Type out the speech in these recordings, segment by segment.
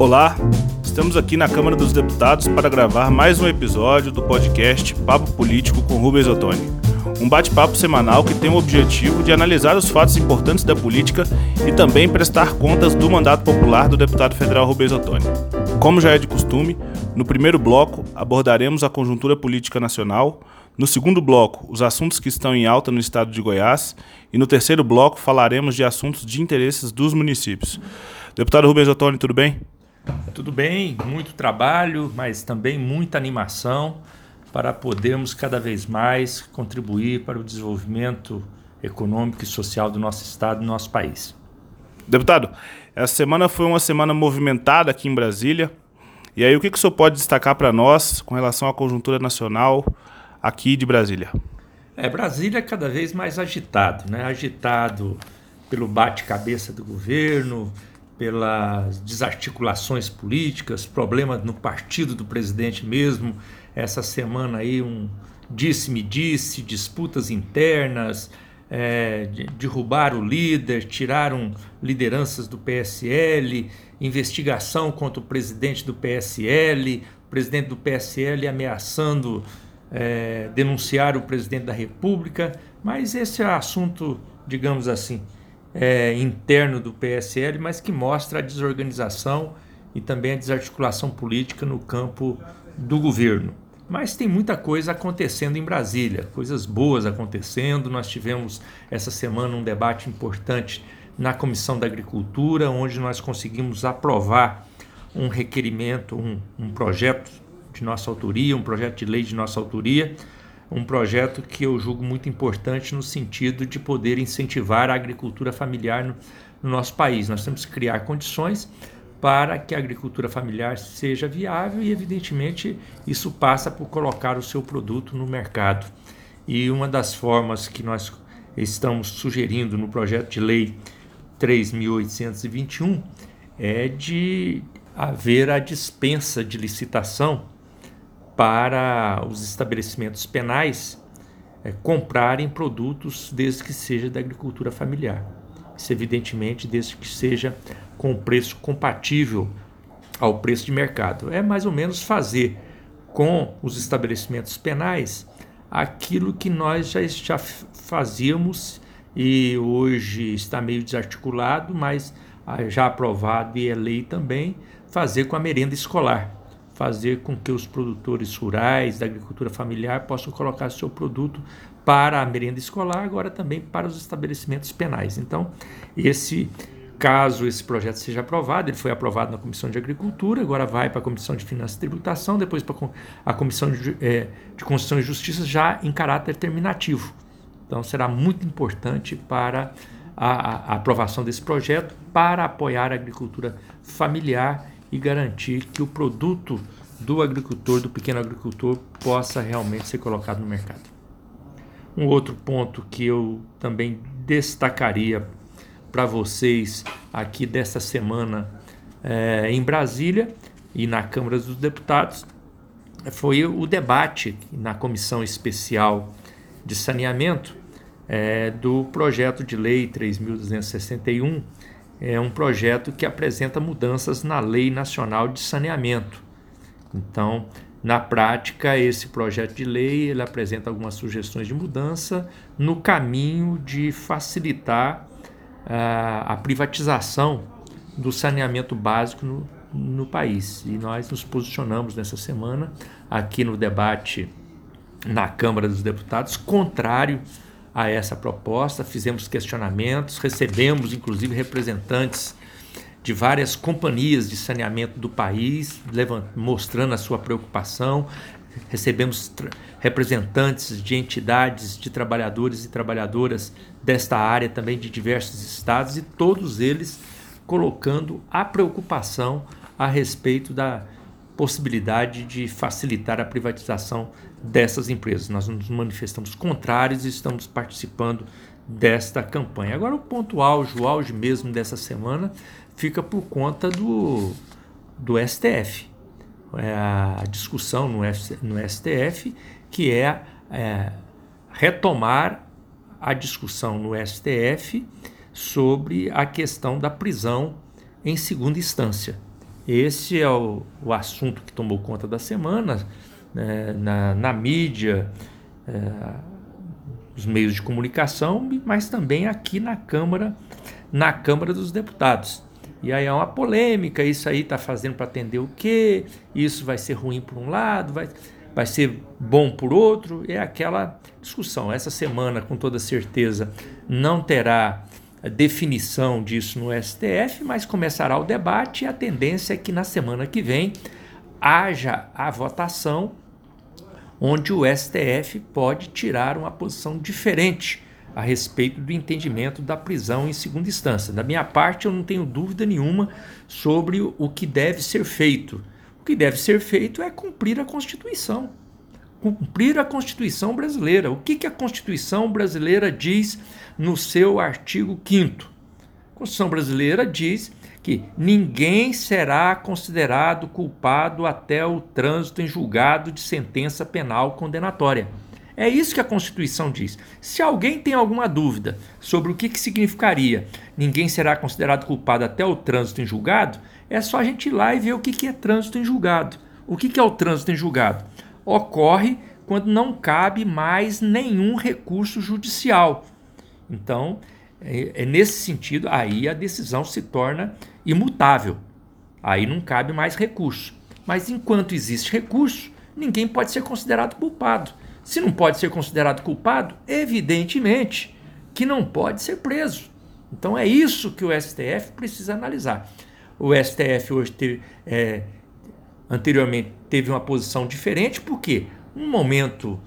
Olá, estamos aqui na Câmara dos Deputados para gravar mais um episódio do podcast Papo Político com Rubens Ottoni. Um bate-papo semanal que tem o objetivo de analisar os fatos importantes da política e também prestar contas do mandato popular do deputado federal Rubens Ottoni. Como já é de costume, no primeiro bloco abordaremos a conjuntura política nacional, no segundo bloco, os assuntos que estão em alta no estado de Goiás, e no terceiro bloco falaremos de assuntos de interesses dos municípios. Deputado Rubens Ottoni, tudo bem? Tudo bem, muito trabalho, mas também muita animação para podermos cada vez mais contribuir para o desenvolvimento econômico e social do nosso estado e do nosso país. Deputado, essa semana foi uma semana movimentada aqui em Brasília. E aí, o que, que o senhor pode destacar para nós com relação à conjuntura nacional aqui de Brasília? É, Brasília é cada vez mais agitado, né? Agitado pelo bate-cabeça do governo, pelas desarticulações políticas, problemas no partido do presidente mesmo. Essa semana aí um disse-me disse, disputas internas, é, derrubaram o líder, tiraram lideranças do PSL, investigação contra o presidente do PSL, o presidente do PSL ameaçando é, denunciar o presidente da República, mas esse é assunto, digamos assim, é, interno do PSL, mas que mostra a desorganização e também a desarticulação política no campo do governo. Mas tem muita coisa acontecendo em Brasília, coisas boas acontecendo. Nós tivemos essa semana um debate importante na Comissão da Agricultura, onde nós conseguimos aprovar um requerimento, um, um projeto de nossa autoria, um projeto de lei de nossa autoria, um projeto que eu julgo muito importante no sentido de poder incentivar a agricultura familiar no, no nosso país. Nós temos que criar condições para que a agricultura familiar seja viável e, evidentemente, isso passa por colocar o seu produto no mercado. E uma das formas que nós estamos sugerindo no projeto de lei 3.821 é de haver a dispensa de licitação para os estabelecimentos penais é, comprarem produtos desde que seja da agricultura familiar. Isso, evidentemente, desde que seja com preço compatível ao preço de mercado. É mais ou menos fazer com os estabelecimentos penais aquilo que nós já, já fazíamos e hoje está meio desarticulado, mas ah, já aprovado e é lei também, fazer com a merenda escolar fazer com que os produtores rurais da agricultura familiar possam colocar seu produto para a merenda escolar, agora também para os estabelecimentos penais. Então, esse caso esse projeto seja aprovado, ele foi aprovado na Comissão de Agricultura, agora vai para a Comissão de Finanças e Tributação, depois para a Comissão de, é, de Constituição e Justiça já em caráter terminativo. Então será muito importante para a, a aprovação desse projeto para apoiar a agricultura familiar e garantir que o produto do agricultor, do pequeno agricultor, possa realmente ser colocado no mercado. Um outro ponto que eu também destacaria para vocês aqui desta semana é, em Brasília e na Câmara dos Deputados foi o debate na Comissão Especial de Saneamento é, do projeto de lei 3.261 é um projeto que apresenta mudanças na Lei Nacional de Saneamento. Então, na prática, esse projeto de lei ele apresenta algumas sugestões de mudança no caminho de facilitar uh, a privatização do saneamento básico no, no país. E nós nos posicionamos nessa semana aqui no debate na Câmara dos Deputados contrário a essa proposta, fizemos questionamentos, recebemos inclusive representantes de várias companhias de saneamento do país, mostrando a sua preocupação. Recebemos representantes de entidades de trabalhadores e trabalhadoras desta área, também de diversos estados, e todos eles colocando a preocupação a respeito da possibilidade de facilitar a privatização dessas empresas. Nós nos manifestamos contrários e estamos participando desta campanha. Agora, o ponto auge, o auge mesmo dessa semana, fica por conta do, do STF. É a discussão no, F, no STF, que é, é retomar a discussão no STF sobre a questão da prisão em segunda instância. Esse é o, o assunto que tomou conta da semana né, na, na, mídia, é, os meios de comunicação, mas também aqui na Câmara, na Câmara dos Deputados. E aí é uma polêmica, isso aí está fazendo para atender o quê? Isso vai ser ruim por um lado, vai, vai ser bom por outro, é aquela discussão. Essa semana, com toda certeza, não terá definição disso no STF, mas começará o debate e a tendência é que na semana que vem haja a votação onde o STF pode tirar uma posição diferente a respeito do entendimento da prisão em segunda instância. Da minha parte, eu não tenho dúvida nenhuma sobre o que deve ser feito. O que deve ser feito é cumprir a Constituição. Cumprir a Constituição brasileira. O que, que a Constituição brasileira diz no seu artigo 5? A Constituição brasileira diz que ninguém será considerado culpado até o trânsito em julgado de sentença penal condenatória. É isso que a Constituição diz. Se alguém tem alguma dúvida sobre o que, que significaria ninguém será considerado culpado até o trânsito em julgado, é só a gente ir lá e ver o que, que é trânsito em julgado. O que, que é o trânsito em julgado? Ocorre quando não cabe mais nenhum recurso judicial. Então, é, é nesse sentido, aí a decisão se torna imutável. Aí não cabe mais recurso. Mas enquanto existe recurso, ninguém pode ser considerado culpado. Se não pode ser considerado culpado, evidentemente que não pode ser preso. Então é isso que o STF precisa analisar. O STF hoje teve, é, anteriormente teve uma posição diferente, porque um momento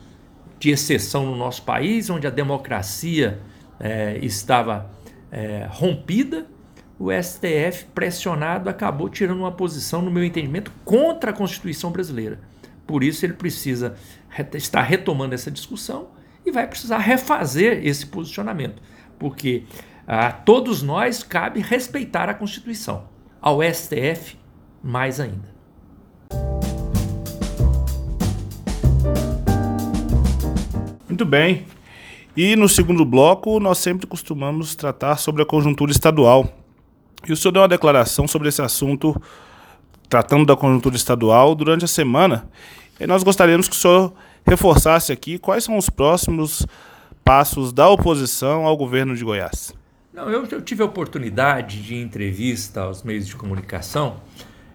de exceção no nosso país, onde a democracia é, estava é, rompida, o STF, pressionado, acabou tirando uma posição, no meu entendimento, contra a Constituição brasileira. Por isso, ele precisa estar retomando essa discussão e vai precisar refazer esse posicionamento, porque a todos nós cabe respeitar a Constituição, ao STF, mais ainda. Muito bem. E no segundo bloco, nós sempre costumamos tratar sobre a conjuntura estadual. E o senhor deu uma declaração sobre esse assunto, tratando da conjuntura estadual, durante a semana. E nós gostaríamos que o senhor reforçasse aqui quais são os próximos passos da oposição ao governo de Goiás. Não, eu, eu tive a oportunidade de entrevista aos meios de comunicação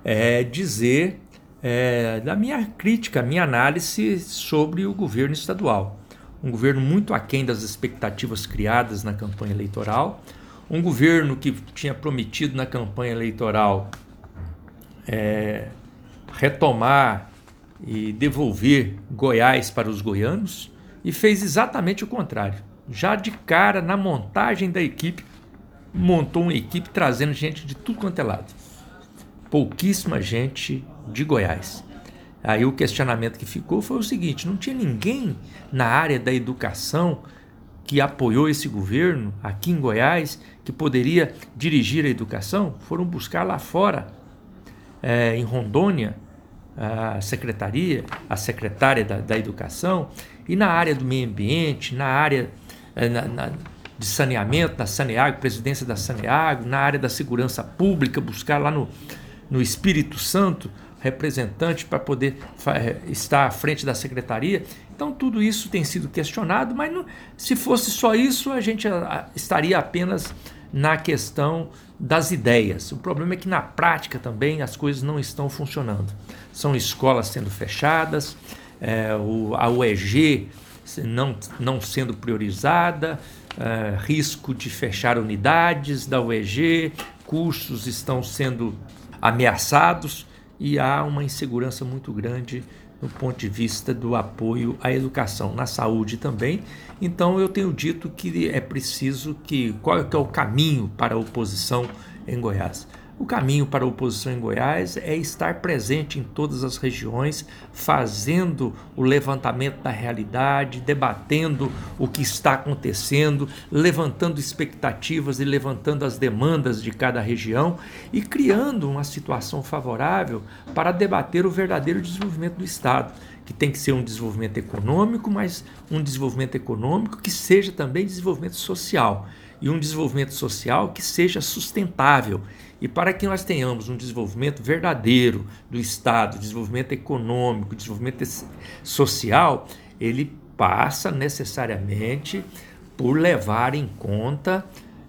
é, dizer é, da minha crítica, minha análise sobre o governo estadual um governo muito aquém das expectativas criadas na campanha eleitoral, um governo que tinha prometido na campanha eleitoral é, retomar e devolver Goiás para os goianos e fez exatamente o contrário. Já de cara, na montagem da equipe, montou uma equipe trazendo gente de tudo quanto é lado. Pouquíssima gente de Goiás. Aí o questionamento que ficou foi o seguinte: não tinha ninguém na área da educação que apoiou esse governo aqui em Goiás que poderia dirigir a educação? Foram buscar lá fora, é, em Rondônia, a secretaria, a secretária da, da, educação, e na área do meio ambiente, na área é, na, na, de saneamento, da Saneago, presidência da Saneago, na área da segurança pública, buscar lá no, no Espírito Santo representante para poder eh, estar à frente da secretaria. Então, tudo isso tem sido questionado, mas não, se fosse só isso, a gente a, a, estaria apenas na questão das ideias. O problema é que na prática também as coisas não estão funcionando. São escolas sendo fechadas, é, o, a UEG não, não sendo priorizada, é, risco de fechar unidades da UEG, cursos estão sendo ameaçados e há uma insegurança muito grande no ponto de vista do apoio à educação, na saúde também. Então eu tenho dito que é preciso que qual é, é o caminho para a oposição em Goiás? O caminho para a oposição em Goiás é estar presente em todas as regiões, fazendo o levantamento da realidade, debatendo o que está acontecendo, levantando expectativas e levantando as demandas de cada região e criando uma situação favorável para debater o verdadeiro desenvolvimento do Estado que tem que ser um desenvolvimento econômico, mas um desenvolvimento econômico que seja também desenvolvimento social. E um desenvolvimento social que seja sustentável E para que nós tenhamos um desenvolvimento verdadeiro do Estado, desenvolvimento econômico, desenvolvimento social, ele passa necessariamente por levar em conta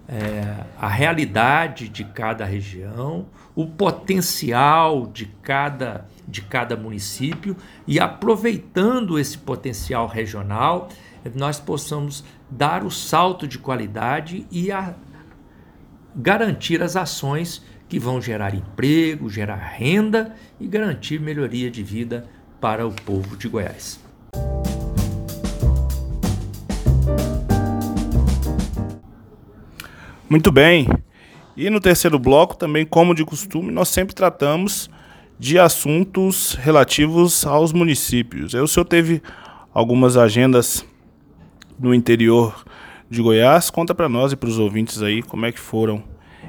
é, a realidade de cada região, o potencial de cada, de cada município e aproveitando esse potencial regional, nós possamos dar o salto de qualidade e a, garantir as ações que vão gerar emprego, gerar renda e garantir melhoria de vida para o povo de Goiás. Muito bem. E no terceiro bloco, também, como de costume, nós sempre tratamos de assuntos relativos aos municípios. Aí o senhor teve algumas agendas no interior de Goiás. Conta para nós e para os ouvintes aí como é que foram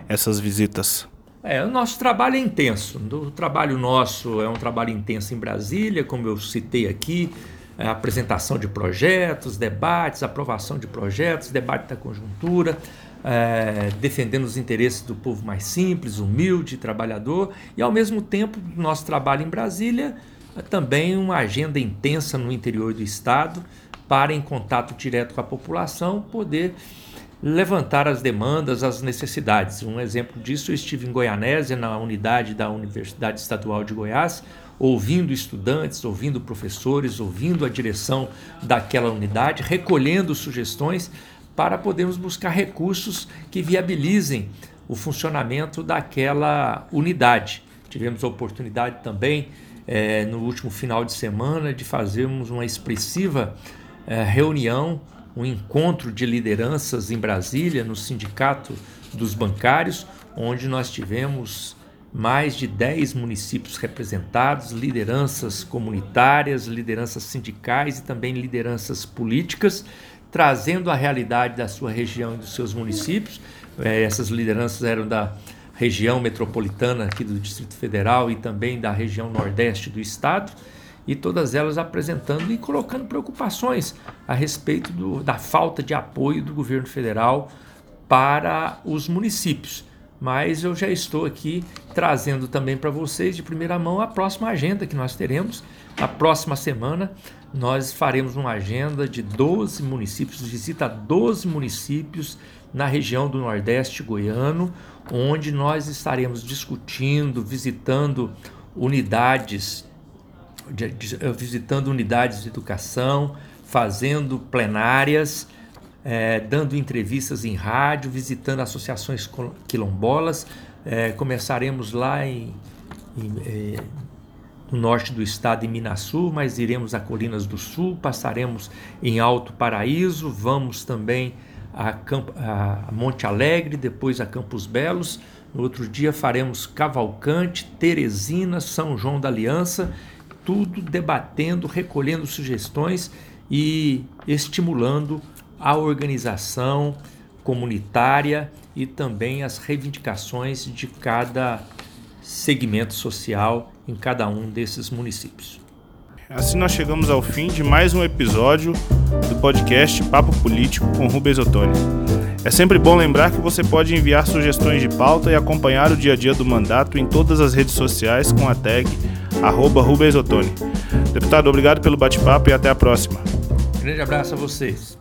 essas visitas. É, o nosso trabalho é intenso. O trabalho nosso é um trabalho intenso em Brasília, como eu citei aqui, é apresentação de projetos, debates, aprovação de projetos, debate da conjuntura, é, defendendo os interesses do povo mais simples, humilde, trabalhador, e ao mesmo tempo, nosso trabalho em Brasília é também uma agenda intensa no interior do Estado, para, em contato direto com a população, poder levantar as demandas, as necessidades. Um exemplo disso, eu estive em Goianésia, na unidade da Universidade Estadual de Goiás, ouvindo estudantes, ouvindo professores, ouvindo a direção daquela unidade, recolhendo sugestões para podermos buscar recursos que viabilizem o funcionamento daquela unidade. Tivemos a oportunidade também, é, no último final de semana, de fazermos uma expressiva é, reunião, um encontro de lideranças em Brasília, no Sindicato dos Bancários, onde nós tivemos mais de 10 municípios representados, lideranças comunitárias, lideranças sindicais e também lideranças políticas, trazendo a realidade da sua região e dos seus municípios. É, essas lideranças eram da região metropolitana aqui do Distrito Federal e também da região nordeste do estado e todas elas apresentando e colocando preocupações a respeito do, da falta de apoio do governo federal para os municípios. Mas eu já estou aqui trazendo também para vocês de primeira mão a próxima agenda que nós teremos. Na próxima semana, nós faremos uma agenda de 12 municípios, visita a 12 municípios na região do Nordeste goiano, onde nós estaremos discutindo, visitando unidades de, de, visitando unidades de educação, fazendo plenárias, é, dando entrevistas em rádio, visitando associações quilombolas. É, começaremos lá em, em é, no norte do estado, em Minasul, mas iremos a Colinas do Sul, passaremos em Alto Paraíso, vamos também a, a Monte Alegre, depois a Campos Belos. No outro dia faremos Cavalcante, Teresina, São João da Aliança tudo debatendo, recolhendo sugestões e estimulando a organização comunitária e também as reivindicações de cada segmento social em cada um desses municípios. Assim nós chegamos ao fim de mais um episódio do podcast Papo Político com Rubens Ottoni. É sempre bom lembrar que você pode enviar sugestões de pauta e acompanhar o dia a dia do mandato em todas as redes sociais com a tag arroba Rubens Ottoni. Deputado, obrigado pelo bate-papo e até a próxima. grande abraço a vocês.